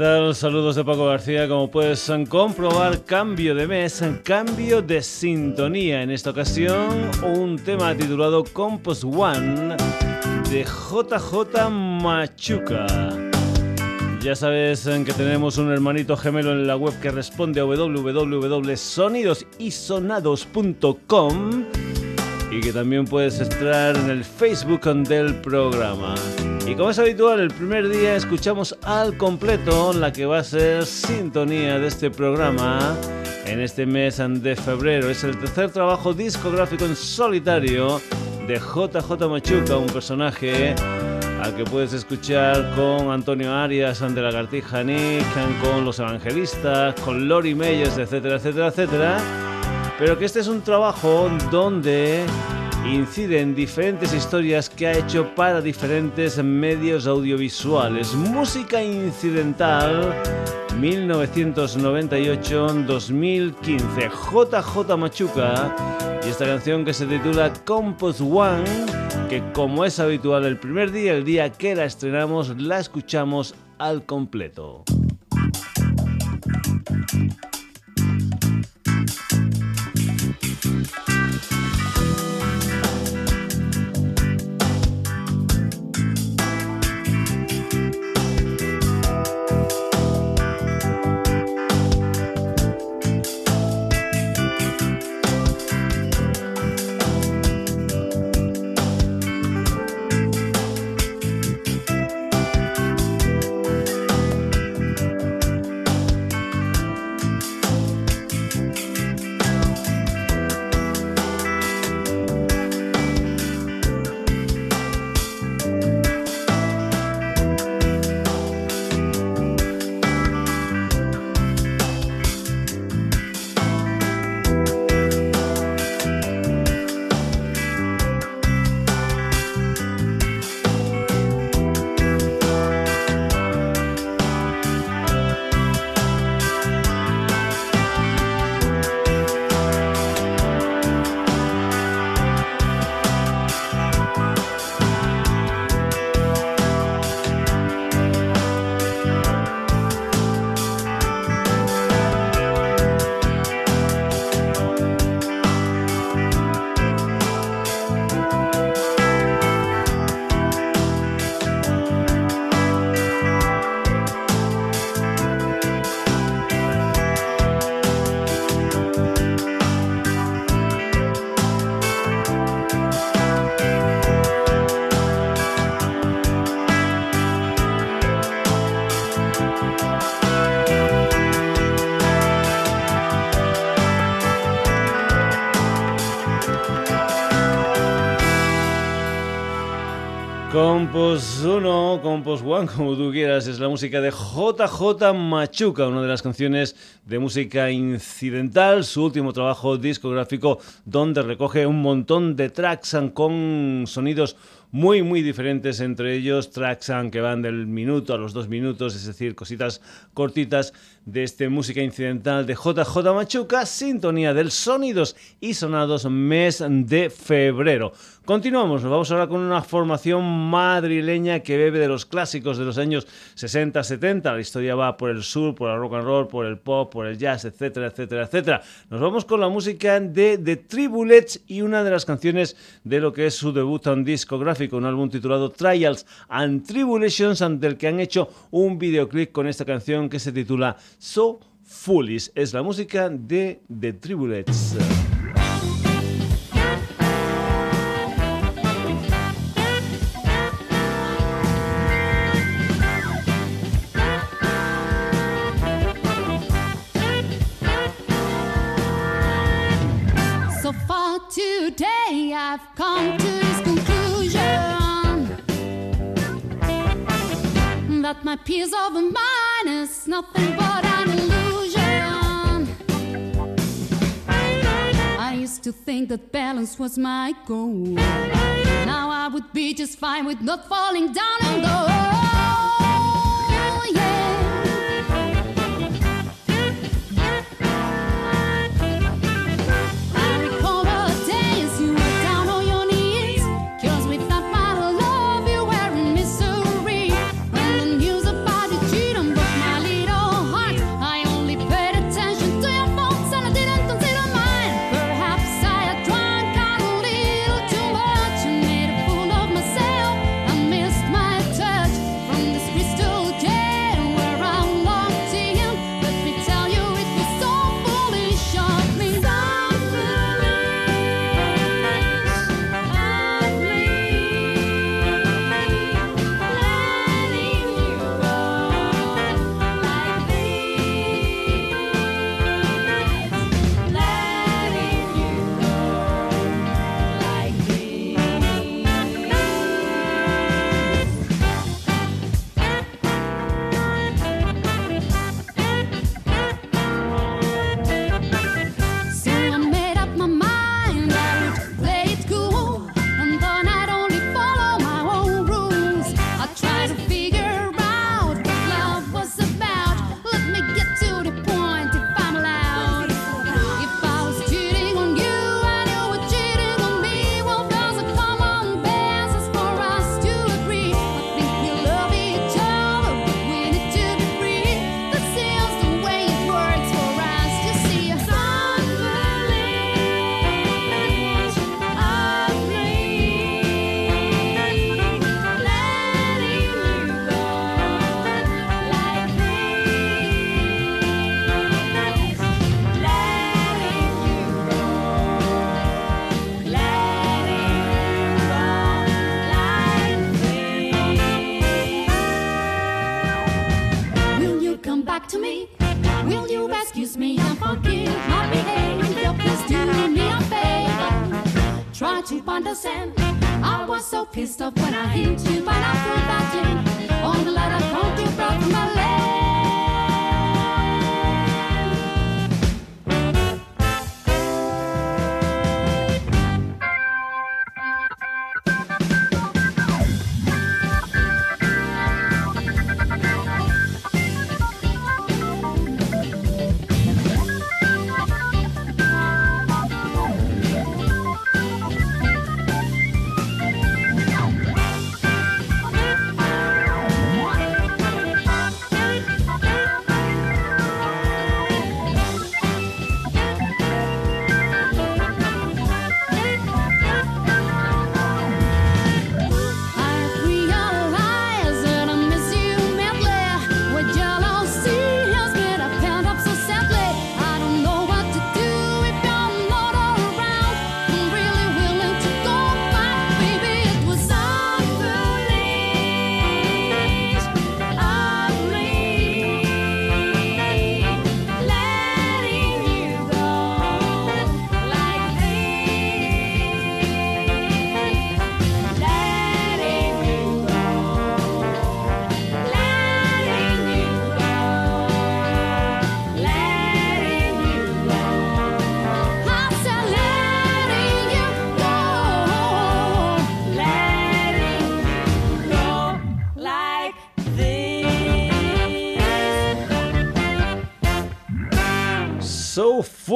Saludos de Paco García. Como puedes comprobar, cambio de mes, cambio de sintonía. En esta ocasión, un tema titulado Compost One de JJ Machuca. Ya sabes que tenemos un hermanito gemelo en la web que responde a www.sonidosisonados.com y que también puedes entrar en el Facebook del programa. Y como es habitual, el primer día escuchamos al completo la que va a ser sintonía de este programa en este mes de febrero. Es el tercer trabajo discográfico en solitario de JJ Machuca, un personaje al que puedes escuchar con Antonio Arias, de Lagartija Nick, con Los Evangelistas, con Lori Meyers, etcétera, etcétera, etcétera. Pero que este es un trabajo donde incide en diferentes historias que ha hecho para diferentes medios audiovisuales. Música incidental 1998-2015. JJ Machuca y esta canción que se titula Compost One, que como es habitual el primer día, el día que la estrenamos, la escuchamos al completo. Compost 1, como tú quieras, es la música de JJ Machuca, una de las canciones de música incidental, su último trabajo discográfico donde recoge un montón de tracks con sonidos muy muy diferentes entre ellos, tracks que van del minuto a los dos minutos, es decir, cositas cortitas de este música incidental de JJ Machuca, sintonía del sonidos y sonados mes de febrero. Continuamos, nos vamos ahora con una formación madrileña que bebe de los clásicos de los años 60, 70. La historia va por el sur, por el rock and roll, por el pop, por el jazz, etcétera, etcétera, etcétera. Nos vamos con la música de The Tribulets y una de las canciones de lo que es su debut en discográfico, un álbum titulado Trials and Tribulations, ante el que han hecho un videoclip con esta canción que se titula So Foolish. Es la música de The Tribulets. today I've come that my peace of mind is nothing but an illusion. I used to think that balance was my goal. Now I would be just fine with not falling down and go. back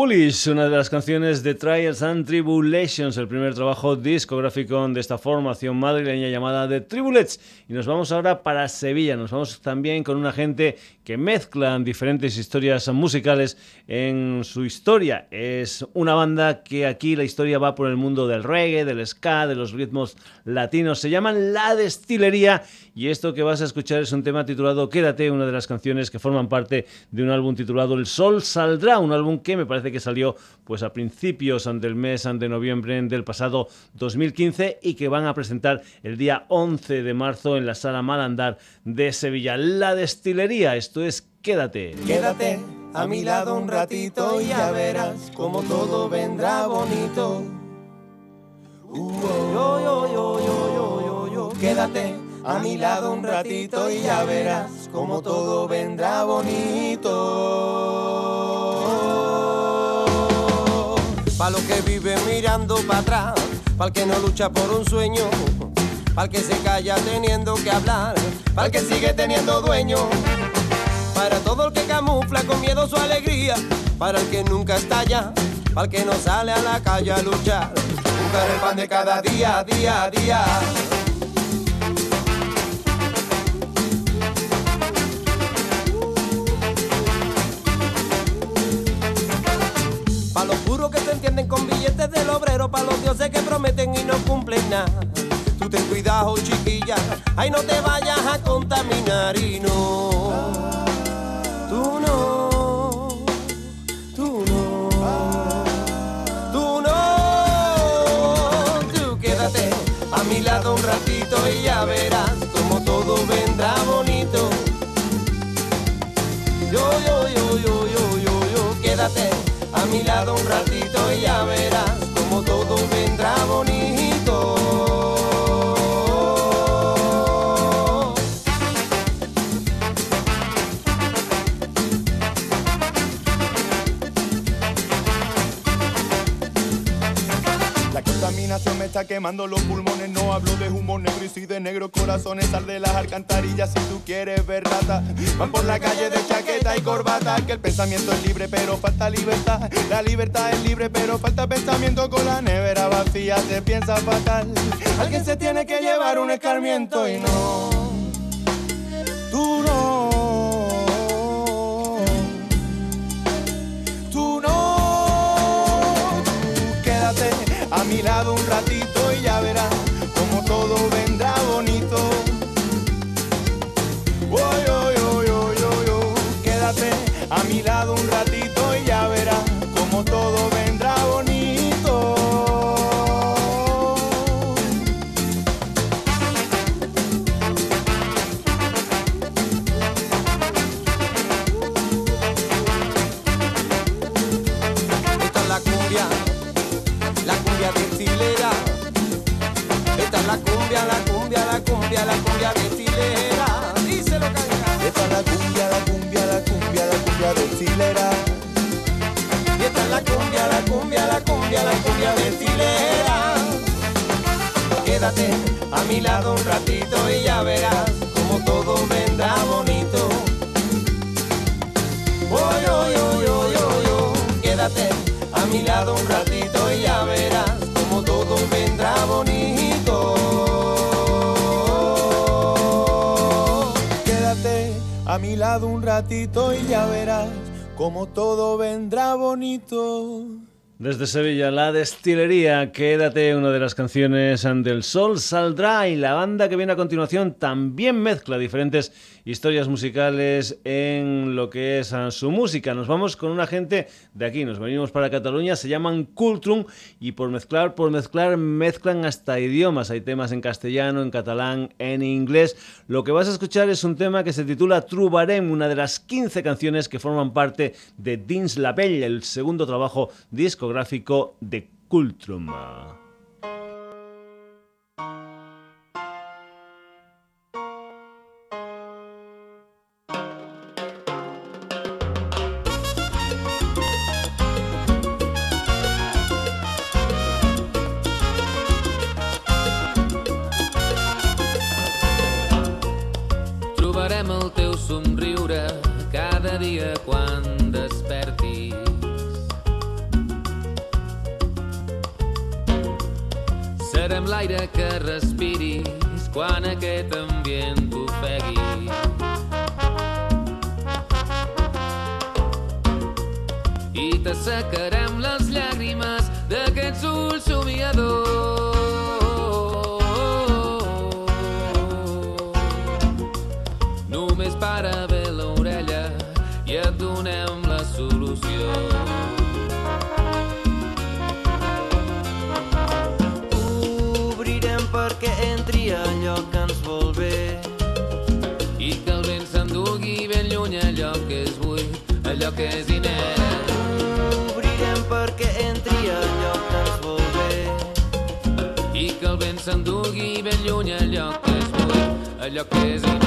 Una de las canciones de Trials and Tribulations, el primer trabajo discográfico de esta formación madrileña llamada The Tribulets. Y nos vamos ahora para Sevilla, nos vamos también con una gente que mezclan diferentes historias musicales en su historia. Es una banda que aquí la historia va por el mundo del reggae, del ska, de los ritmos latinos. Se llaman La Destilería y esto que vas a escuchar es un tema titulado Quédate, una de las canciones que forman parte de un álbum titulado El Sol Saldrá, un álbum que me parece que salió pues a principios del mes de noviembre del pasado 2015 y que van a presentar el día 11 de marzo en la sala Malandar de Sevilla. La destilería, esto es Quédate. Quédate a mi lado un ratito y ya verás como todo vendrá bonito. Quédate a mi lado un ratito y ya verás como todo vendrá bonito. Pa' los que viven mirando para atrás, para el que no lucha por un sueño, para el que se calla teniendo que hablar, para el que sigue teniendo dueño, para todo el que camufla con miedo su alegría, para el que nunca está allá, para el que no sale a la calle a luchar, buscar el pan de cada día, día, día. Del obrero, pa' los dioses que prometen y no cumplen nada. Tú ten cuidado, chiquilla, ahí no te vayas a contaminar y no. Tú no, tú no, tú no. Tú quédate a mi lado un ratito y ya verás como todo vendrá bonito. Yo, yo, yo, yo, yo, yo, yo, quédate a mi lado un ratito ya verás como todo vendrá bonito. Quemando los pulmones. No hablo de humo negro y sí de negros corazones. Sal de las alcantarillas si tú quieres ver rata. Van por la calle de chaqueta y corbata. Que el pensamiento es libre, pero falta libertad. La libertad es libre, pero falta pensamiento. Con la nevera vacía se piensa fatal. Alguien se tiene que llevar un escarmiento y no. Tú no. a mi lado un ratito Sevilla, la destilería, quédate una de las canciones del Sol Saldrá y la banda que viene a continuación también mezcla diferentes historias musicales en lo que es ah, su música. Nos vamos con una gente de aquí, nos venimos para Cataluña, se llaman Cultrum y por mezclar, por mezclar, mezclan hasta idiomas. Hay temas en castellano, en catalán, en inglés. Lo que vas a escuchar es un tema que se titula Trubarem, una de las 15 canciones que forman parte de Dins la Pell, el segundo trabajo discográfico de Cultrum. L'aire que respiris quan aquest ambient t'ofegui. I t'assecarem you're crazy.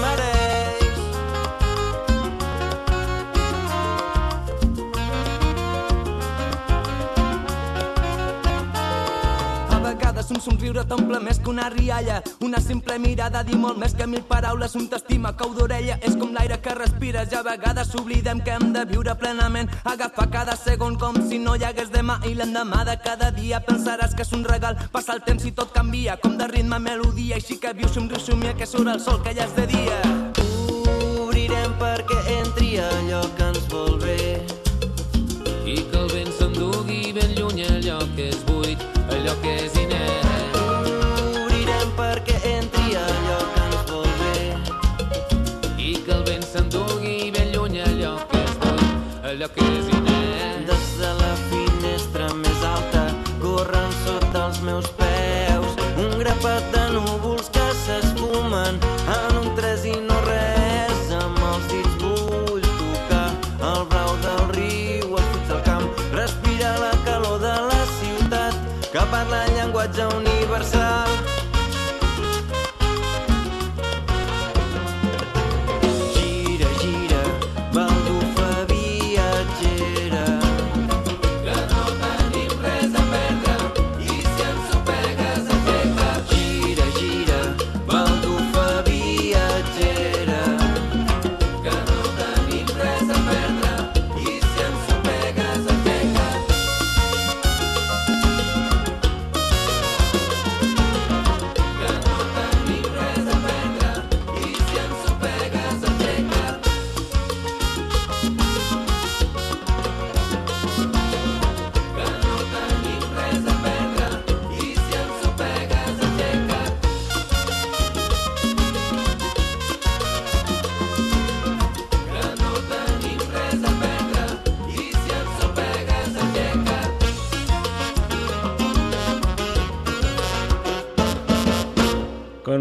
matter. Somriure t'omple més que una rialla. Una simple mirada dir molt més que mil paraules. Un t'estima cau d'orella és com l'aire que respires. I a vegades oblidem que hem de viure plenament. Agafar cada segon com si no hi hagués demà. I l'endemà de cada dia pensaràs que és un regal. Passa el temps i tot canvia, com de ritme melodia. Així que viu, somriu, somia, que surt el sol que ja és de dia. Obrirem perquè entri allò que ens vol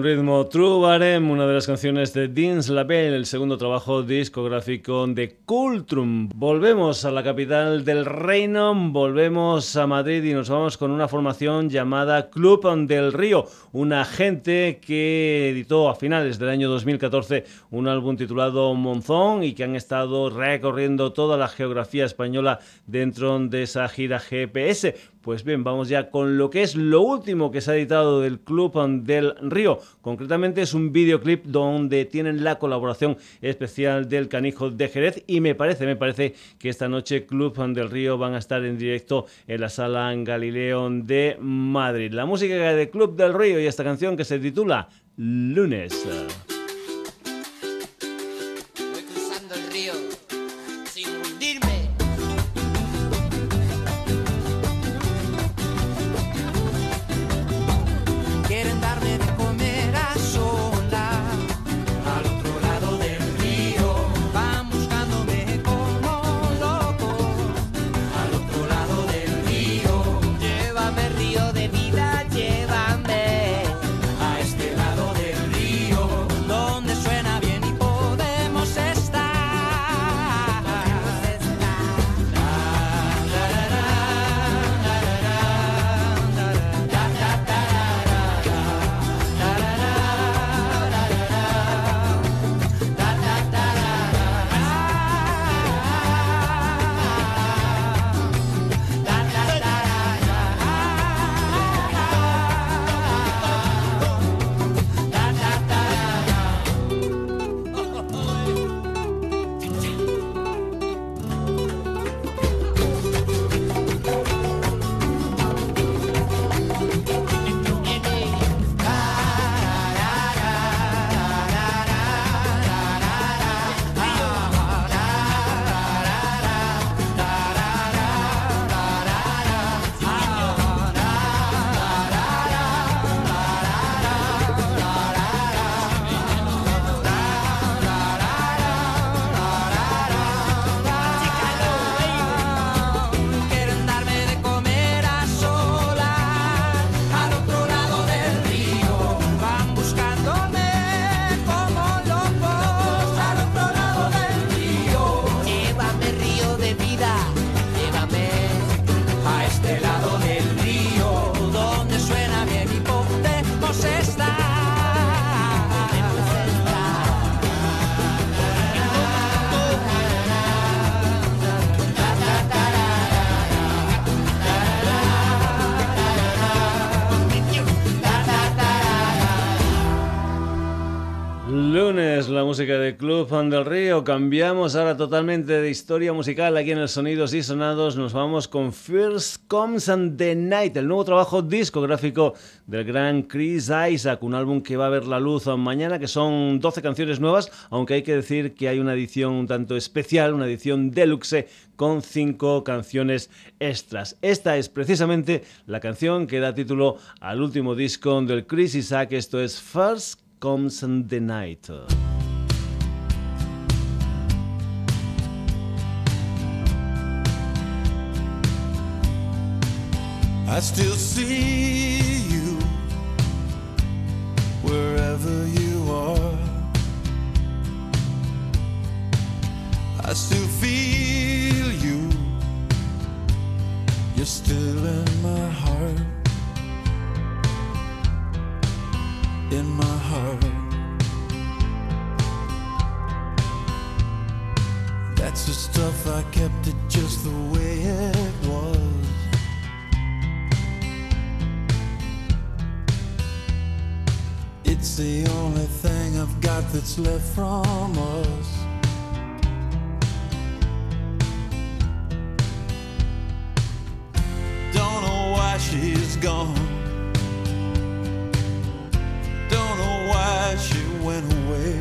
ritmo True Barem, una de las canciones de Dean's Labelle, el segundo trabajo discográfico de Cultrum. Volvemos a la capital del reino, volvemos a Madrid y nos vamos con una formación llamada Club del Río, una gente que editó a finales del año 2014 un álbum titulado Monzón y que han estado recorriendo toda la geografía española dentro de esa gira GPS. Pues bien, vamos ya con lo que es lo último que se ha editado del Club del Río. Concretamente es un videoclip donde tienen la colaboración especial del Canijo de Jerez y me parece, me parece que esta noche Club del Río van a estar en directo en la sala Galileo de Madrid. La música de Club del Río y esta canción que se titula Lunes. Música de Club del Río. Cambiamos ahora totalmente de historia musical aquí en el Sonidos y Sonados. Nos vamos con First Comes and the Night, el nuevo trabajo discográfico del gran Chris Isaac, un álbum que va a ver la luz mañana, que son 12 canciones nuevas, aunque hay que decir que hay una edición un tanto especial, una edición deluxe con 5 canciones extras. Esta es precisamente la canción que da título al último disco del Chris Isaac, esto es First Comes and the Night. I still see you wherever you are. I still feel you. You're still in my heart. In my heart. That's the stuff I kept it just the way it the only thing I've got that's left from us. Don't know why she's gone. Don't know why she went away.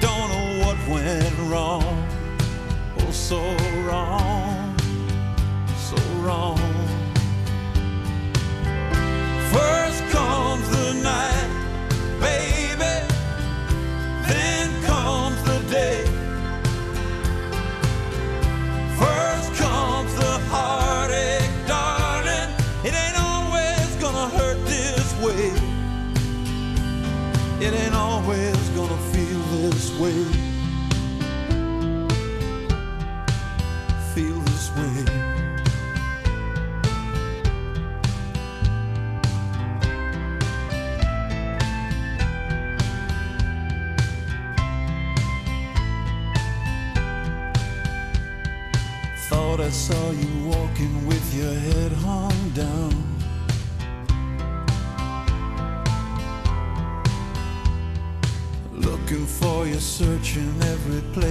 Don't know what went wrong. Oh, so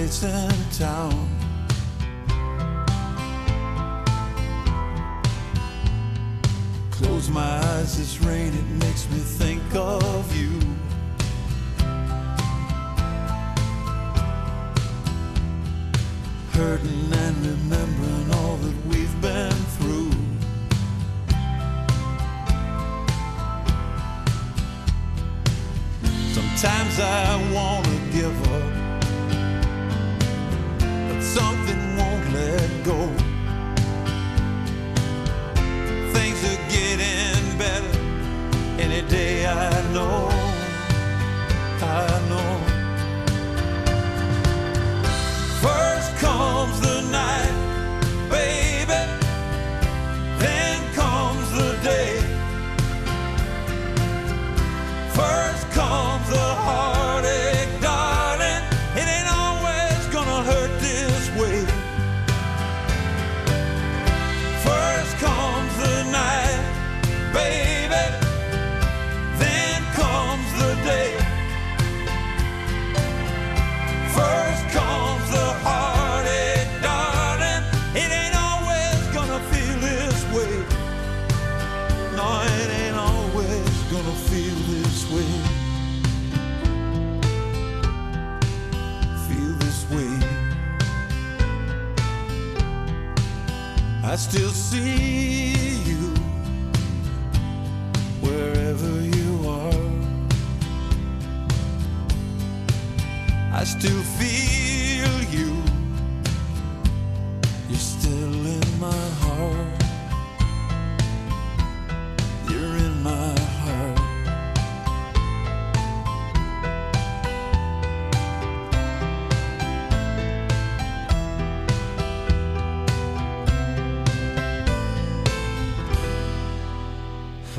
place in town. Close my eyes, this rain, it makes me think of you. Hurting and remembering all that we've been through. Sometimes I wanna give up, something won't let go. Things are getting better any day. I know, I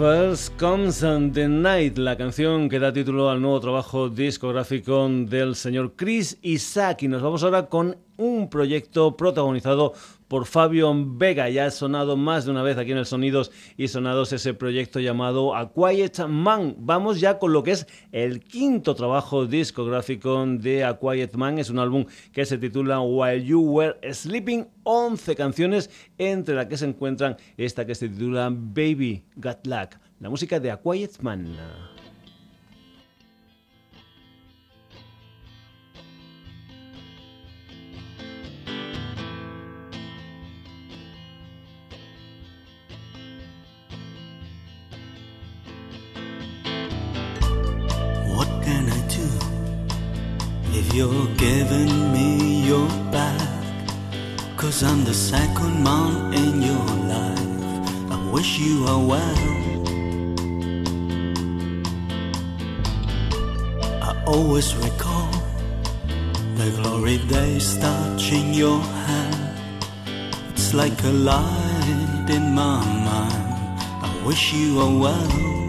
First Comes the Night, la canción que da título al nuevo trabajo discográfico del señor Chris Isaac. Y nos vamos ahora con un proyecto protagonizado por Fabio Vega. Ya ha sonado más de una vez aquí en el Sonidos y Sonados ese proyecto llamado A Quiet Man. Vamos ya con lo que es el quinto trabajo discográfico de A Quiet Man. Es un álbum que se titula While You Were Sleeping. 11 canciones, entre las que se encuentran esta que se titula Baby Got Luck. La música de A Quiet Man. You're giving me your back? Cause I'm the second man in your life. I wish you are well. I always recall the glory days touching your hand. It's like a light in my mind. I wish you are well.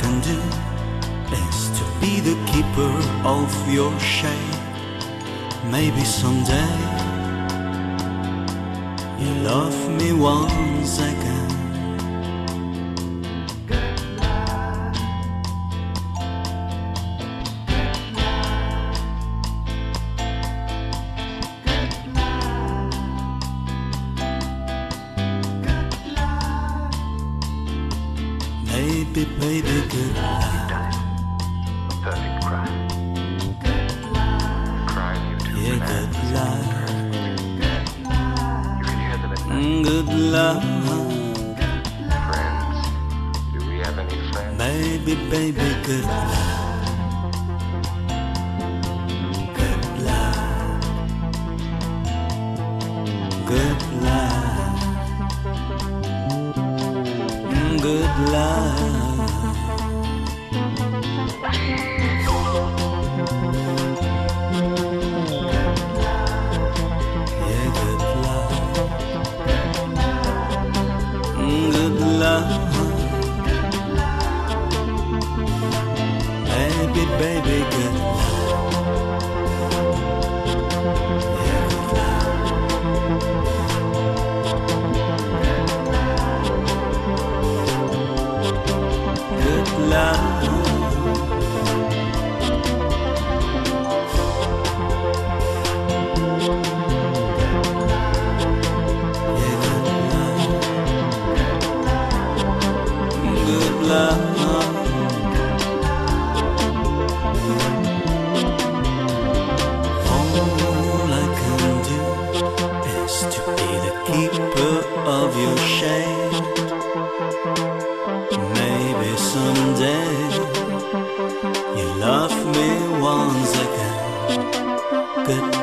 Can do is to be the keeper of your shade. Maybe someday you love me once again. Someday you love me once again. Good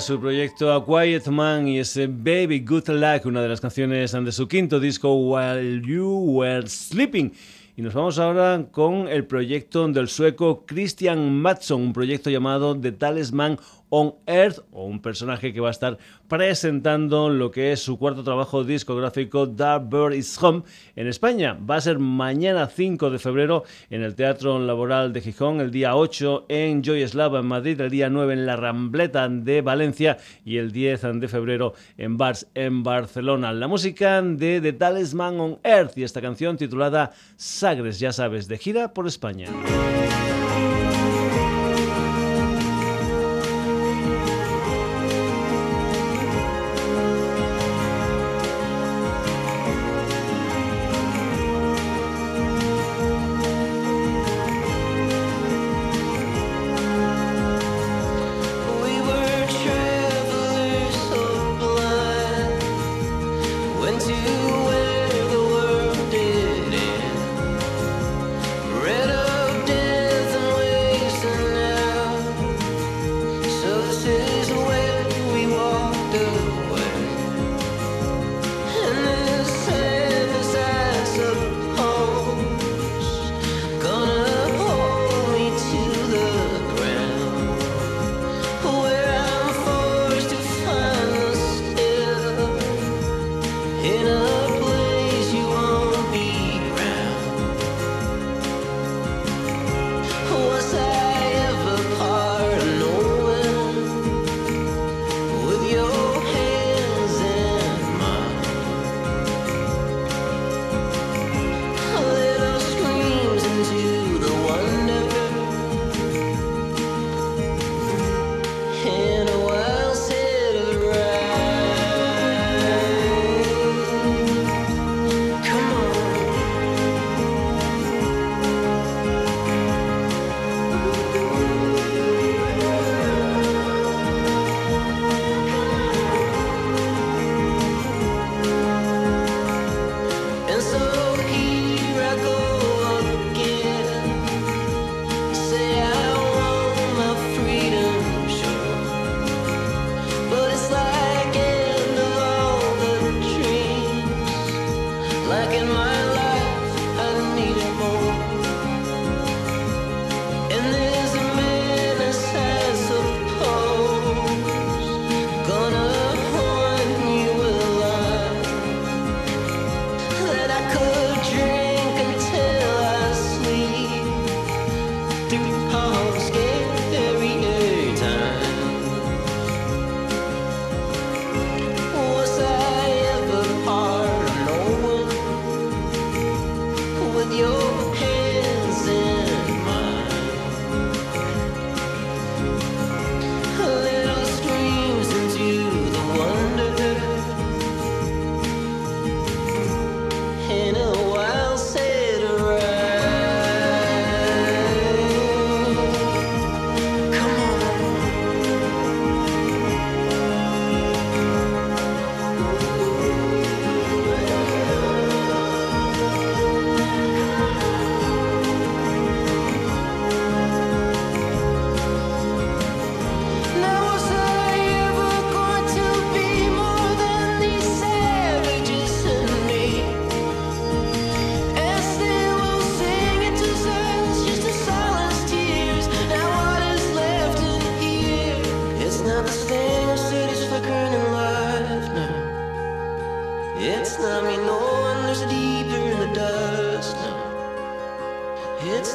Su proyecto A Quiet Man y ese Baby Good Luck, una de las canciones de su quinto disco While You Were Sleeping. Y nos vamos ahora con el proyecto del sueco Christian Mattsson, un proyecto llamado The Talisman on Earth, o un personaje que va a estar presentando lo que es su cuarto trabajo discográfico Dark Bird is Home en España. Va a ser mañana 5 de febrero en el Teatro Laboral de Gijón, el día 8 en Joy Eslava en Madrid, el día 9 en La Rambleta de Valencia y el 10 de febrero en Bars en Barcelona. La música de The Talisman on Earth y esta canción titulada Sagres, ya sabes, de gira por España.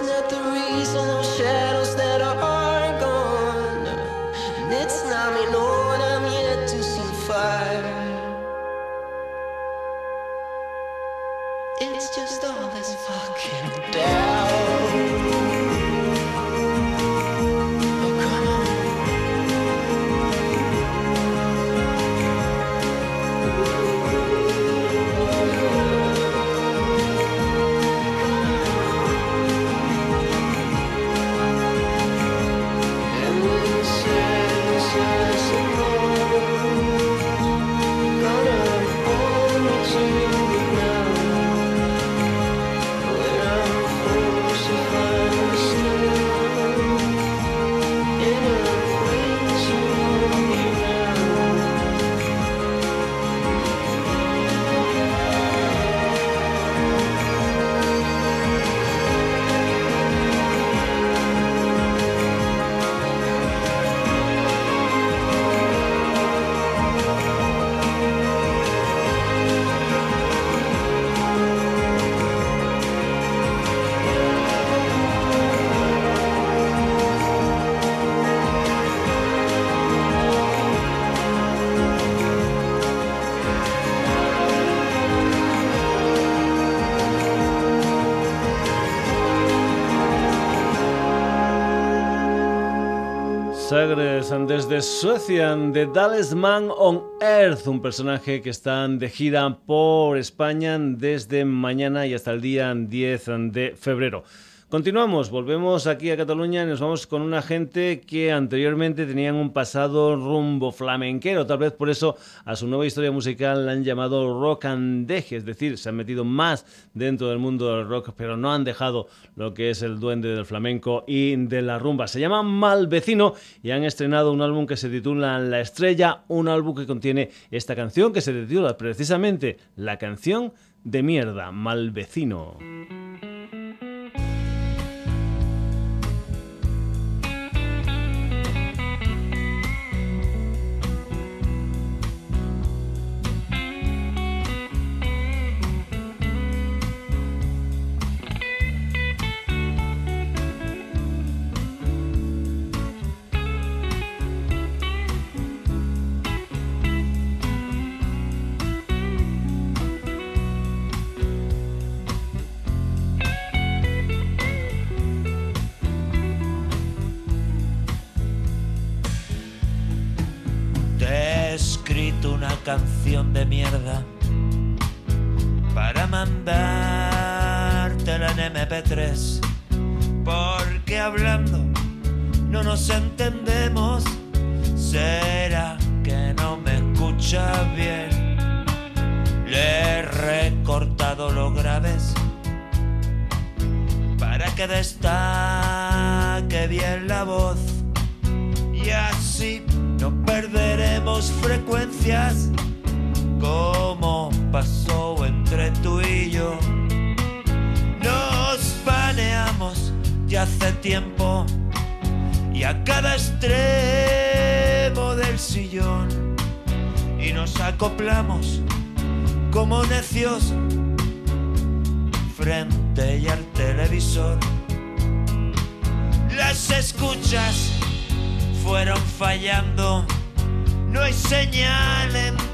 not the Sagres desde Suecia, de Dallas Man on Earth, un personaje que está de gira por España desde mañana y hasta el día 10 de febrero. Continuamos, volvemos aquí a Cataluña y nos vamos con una gente que anteriormente tenían un pasado rumbo flamenquero. Tal vez por eso a su nueva historia musical la han llamado rock and deje, es decir, se han metido más dentro del mundo del rock, pero no han dejado lo que es el duende del flamenco y de la rumba. Se llama Malvecino y han estrenado un álbum que se titula La Estrella, un álbum que contiene esta canción que se titula precisamente La canción de mierda, Malvecino.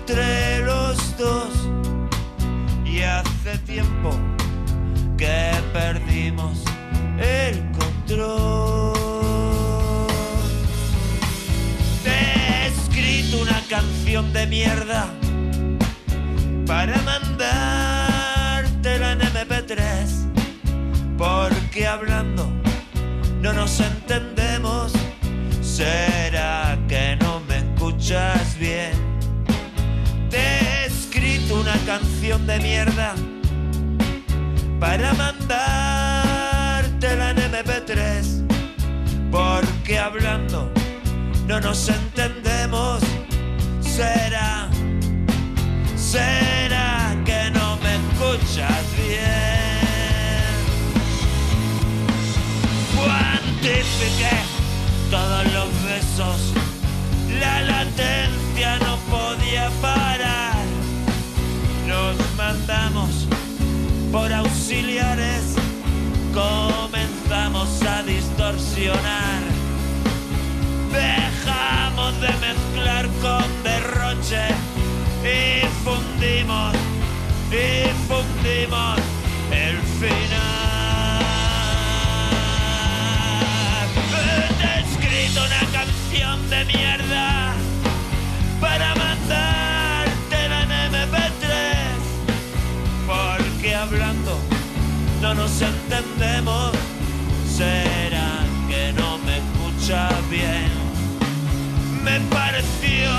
Entre los dos. Y hace tiempo que perdimos el control. Te he escrito una canción de mierda para mandártela en MP3. Porque hablando no nos entendemos. ¿Será que no me escuchas bien? Una canción de mierda para mandártela en MP3. Porque hablando no nos entendemos. ¿Será? ¿Será que no me escuchas bien? Cuantifiqué todos los besos, la latencia no podía parar. Mandamos por auxiliares, comenzamos a distorsionar. Dejamos de mezclar noche y fundimos, y fundimos el final. He escrito una canción de mierda no nos entendemos. Será que no me escucha bien. Me pareció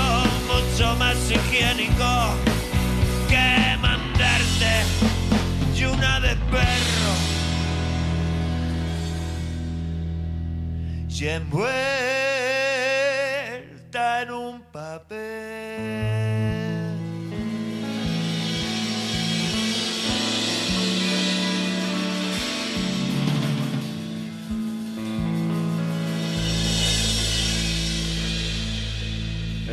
mucho más higiénico que mandarte y una de perro. Y envuelta en un papel.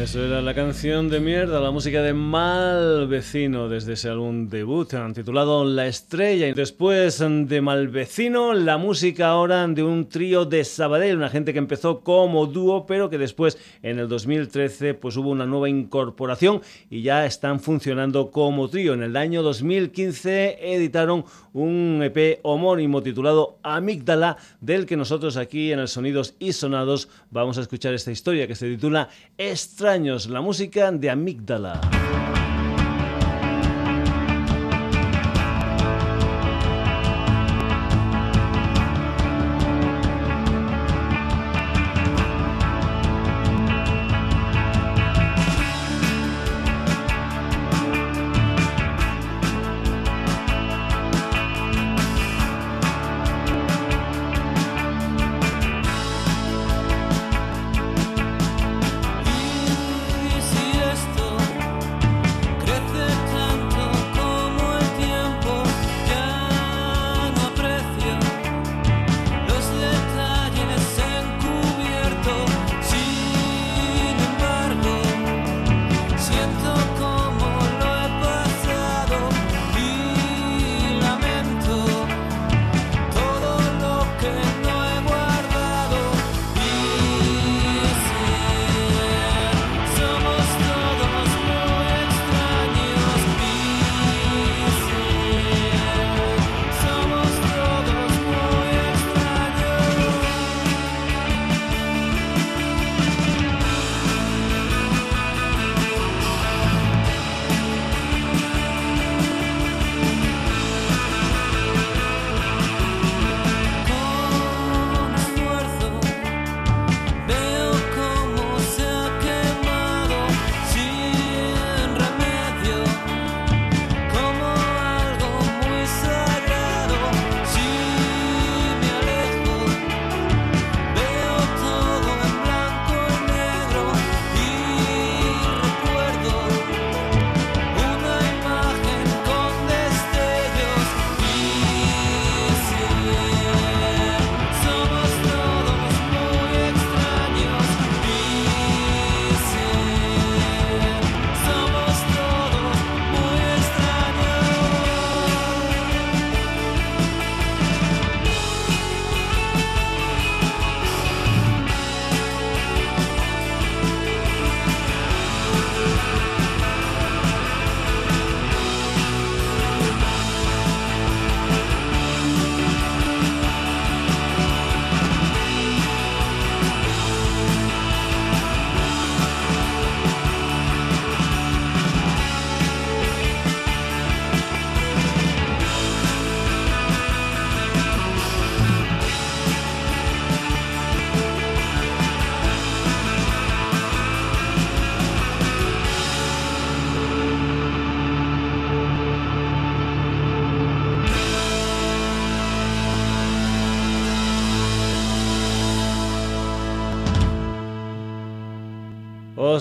Eso era la canción de mierda, la música de Mal Vecino desde ese álbum debut titulado La Estrella. Y después de Mal Vecino, la música ahora de un trío de Sabadell, una gente que empezó como dúo, pero que después en el 2013 pues hubo una nueva incorporación y ya están funcionando como trío. En el año 2015 editaron un EP homónimo titulado Amígdala, del que nosotros aquí en el Sonidos y Sonados vamos a escuchar esta historia que se titula La música de Amígdala.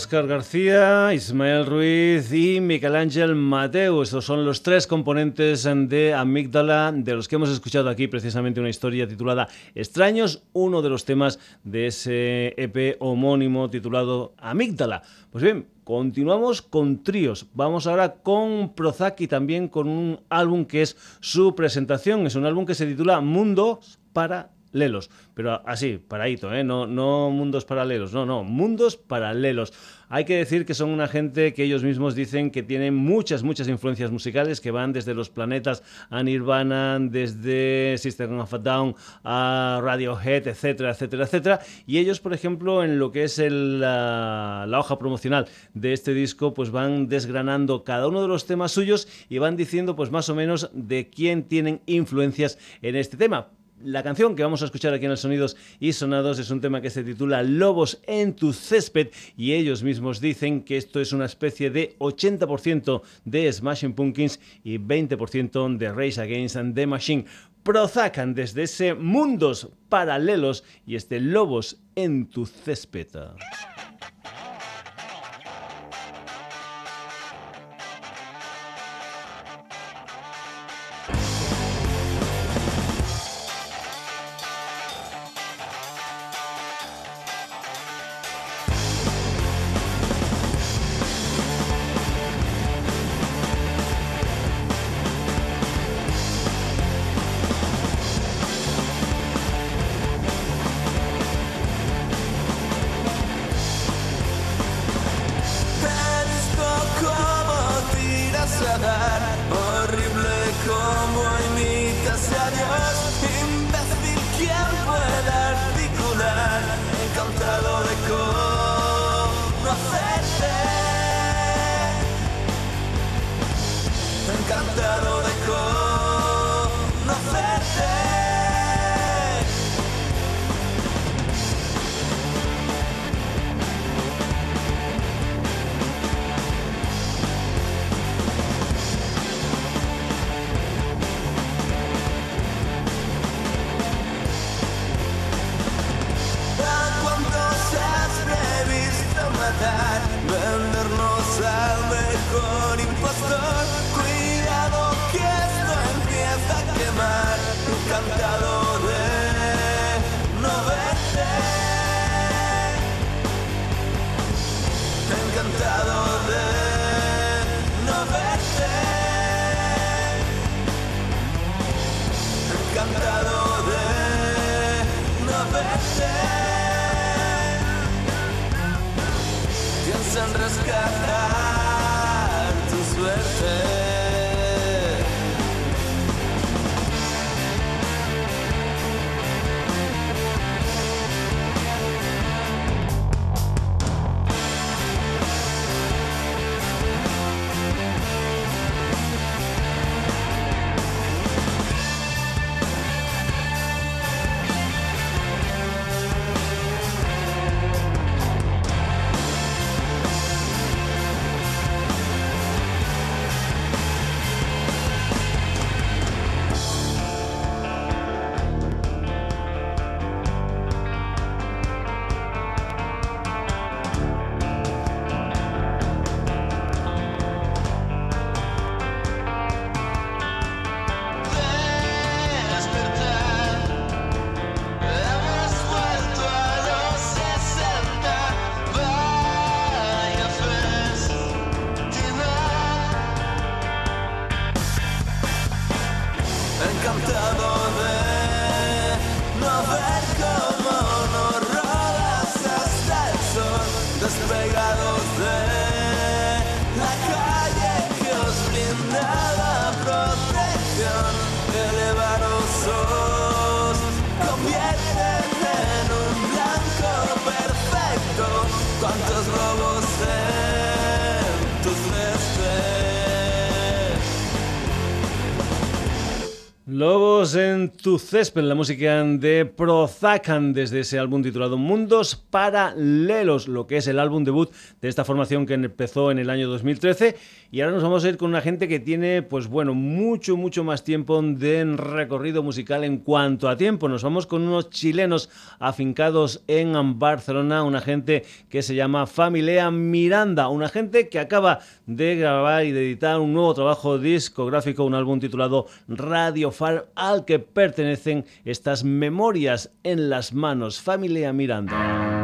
Óscar García, Ismael Ruiz y Miguel Ángel Mateu. Estos son los tres componentes de Amígdala, de los que hemos escuchado aquí precisamente una historia titulada Extraños, uno de los temas de ese EP homónimo titulado Amígdala. Pues bien, continuamos con tríos. Vamos ahora con Prozac y también con un álbum que es su presentación. Es un álbum que se titula Mundo para paralelos, pero así, paradito, ¿eh? no, no mundos paralelos, no, no, mundos paralelos. Hay que decir que son una gente que ellos mismos dicen que tienen muchas, muchas influencias musicales que van desde los planetas a Nirvana, desde System of a Down a Radiohead, etcétera, etcétera, etcétera. Y ellos, por ejemplo, en lo que es la, la hoja promocional de este disco, pues van desgranando cada uno de los temas suyos y van diciendo, pues más o menos, de quién tienen influencias en este tema. La canción que vamos a escuchar aquí en el Sonidos y Sonados es un tema que se titula Lobos en tu césped y ellos mismos dicen que esto es una especie de 80% de Smashing Pumpkins y 20% de Race Against the Machine. Prozacan desde ese mundos paralelos y este Lobos en tu césped. Lobos en tu césped, la música de Prozacan desde ese álbum titulado Mundos Paralelos, lo que es el álbum debut de esta formación que empezó en el año 2013 y ahora nos vamos a ir con una gente que tiene, pues bueno, mucho, mucho más tiempo de recorrido musical en cuanto a tiempo. Nos vamos con unos chilenos afincados en Barcelona, una gente que se llama Familia Miranda, una gente que acaba de grabar y de editar un nuevo trabajo discográfico, un álbum titulado Radio Al que pertenecen estas memorias en las manos. Familia Miranda.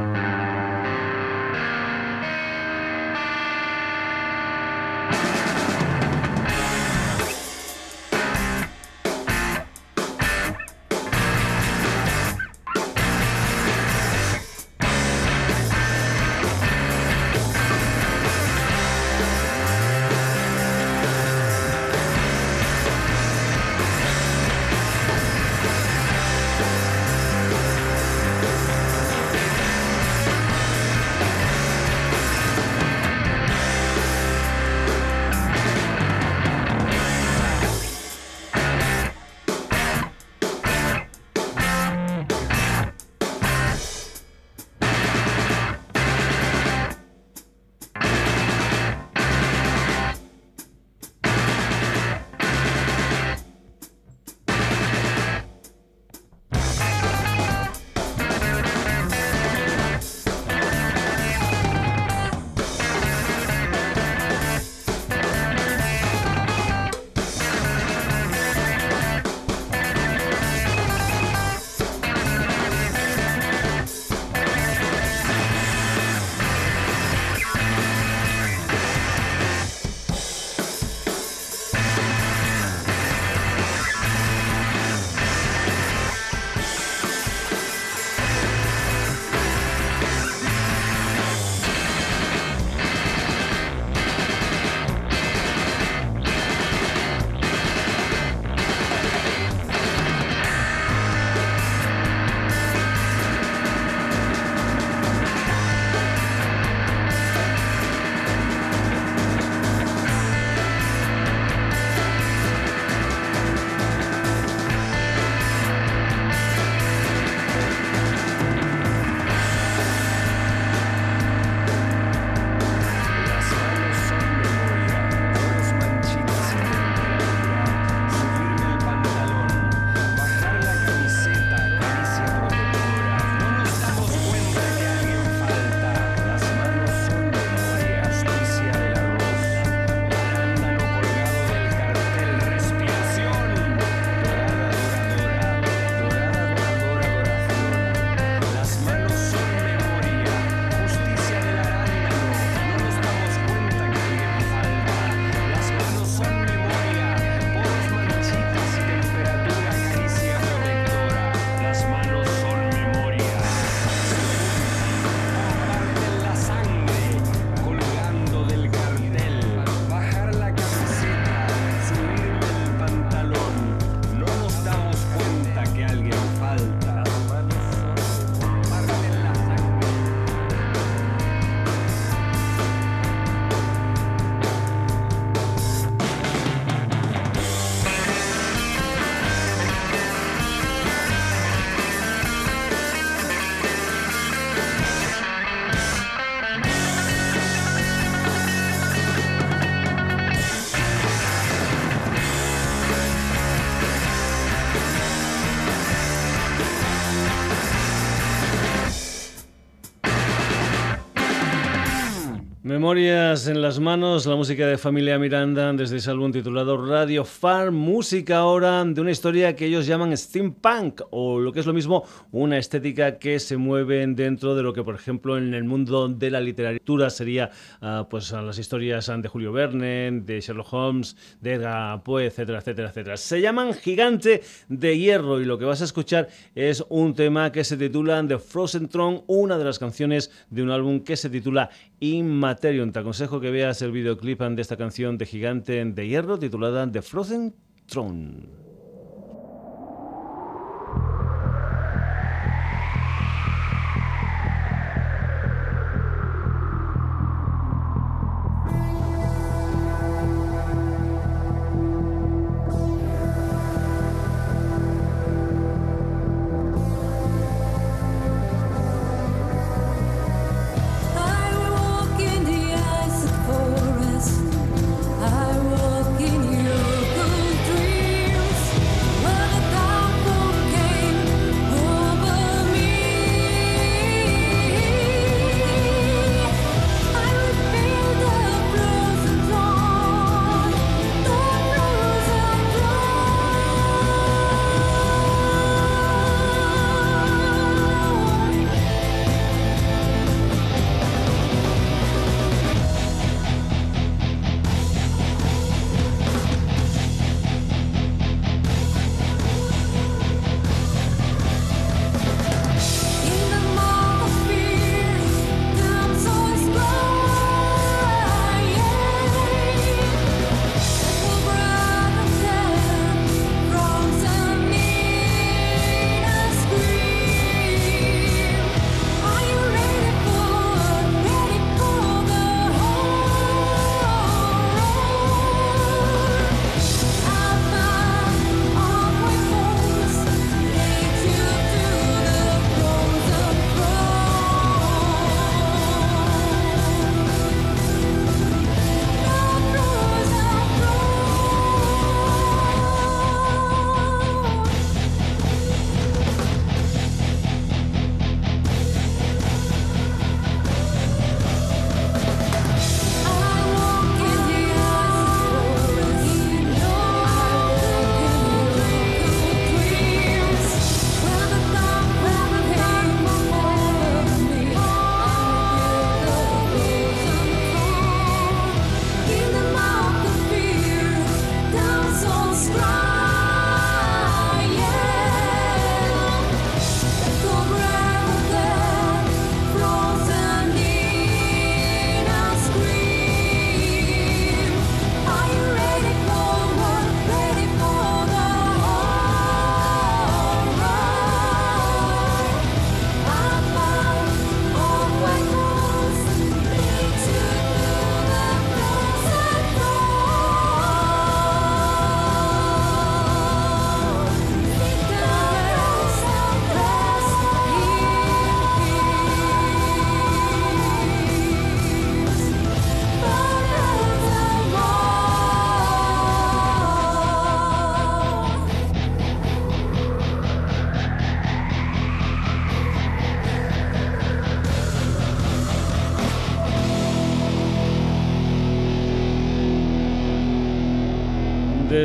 Memorias en las manos, la música de Familia Miranda desde ese álbum titulado Radio Farm, música ahora de una historia que ellos llaman steampunk o lo que es lo mismo, una estética que se mueve dentro de lo que por ejemplo en el mundo de la literatura sería uh, pues las historias de Julio Verne, de Sherlock Holmes, de Edgar Poe, etcétera, etcétera, etcétera. Se llaman Gigante de Hierro y lo que vas a escuchar es un tema que se titula The Frozen Throne, una de las canciones de un álbum que se titula Immaterium. Te aconsejo que veas el videoclip de esta canción de Gigante de Hierro titulada The Frozen Throne.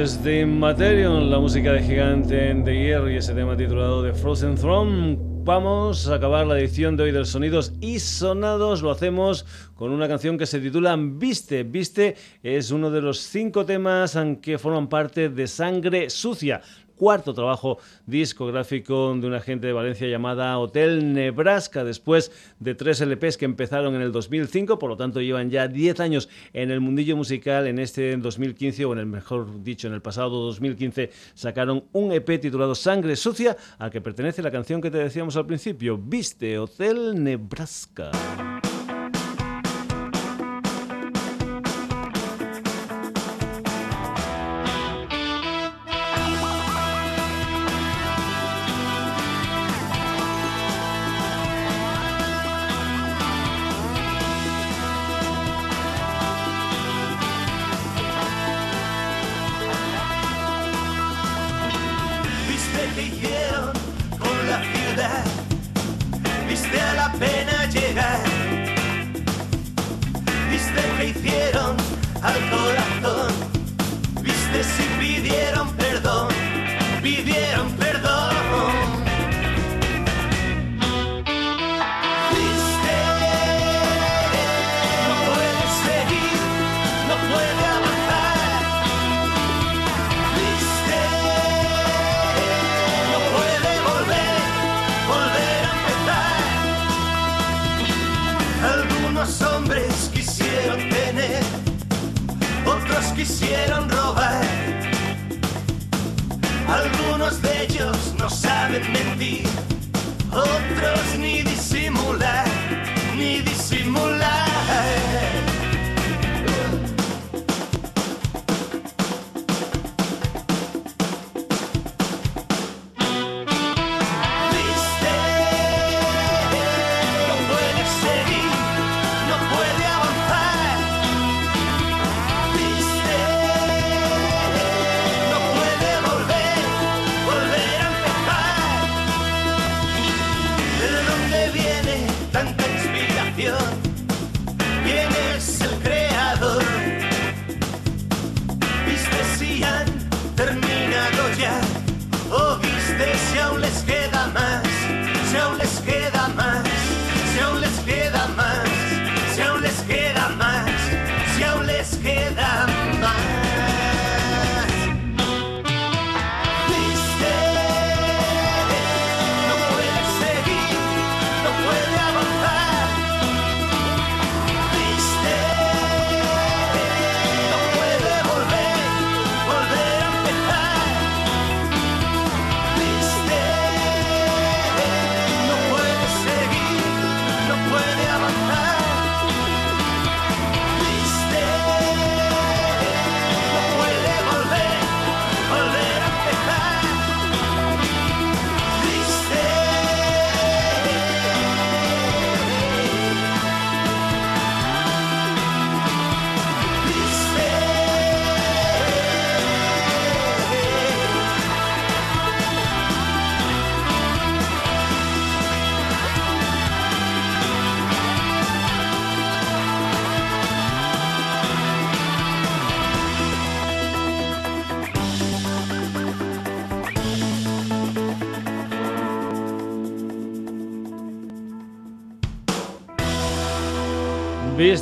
De Materion, la música de Gigante de Hierro y ese tema titulado The Frozen Throne. Vamos a acabar la edición de hoy de los Sonidos y Sonados. Lo hacemos con una canción que se titula Viste. Viste es uno de los cinco temas que forman parte de Sangre Sucia cuarto trabajo discográfico de una gente de Valencia llamada Hotel Nebraska, después de tres LPs que empezaron en el 2005, por lo tanto llevan ya 10 años en el mundillo musical, en este 2015, o en el mejor dicho, en el pasado 2015, sacaron un EP titulado Sangre Sucia, al que pertenece la canción que te decíamos al principio, Viste Hotel Nebraska. pervertir, otros ni disimular.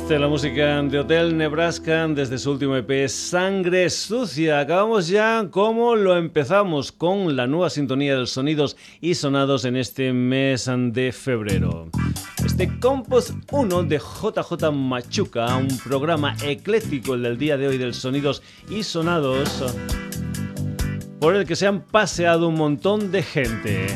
Viste la música de Hotel Nebraska desde su último EP Sangre Sucia. Acabamos ya como lo empezamos con la nueva sintonía de sonidos y sonados en este mes de febrero. Este Compost 1 de JJ Machuca, un programa ecléctico el del día de hoy del sonidos y sonados por el que se han paseado un montón de gente.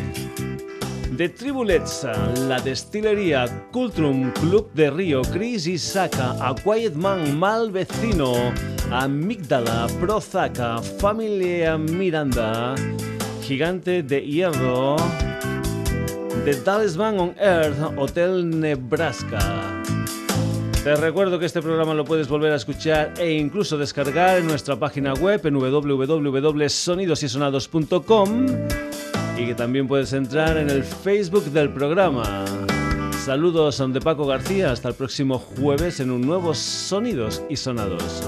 De Tribulezza, la destilería Cultrum Club de Río, Chris Isaka, A Quiet Man, Mal Vecino, Amígdala, Prozaca, Familia Miranda, Gigante de Hierro, The Talisman on Earth, Hotel Nebraska. Te recuerdo que este programa lo puedes volver a escuchar e incluso descargar en nuestra página web en www.sonidosysonados.com y que también puedes entrar en el Facebook del programa. Saludos de Paco García, hasta el próximo jueves en un nuevo Sonidos y Sonados.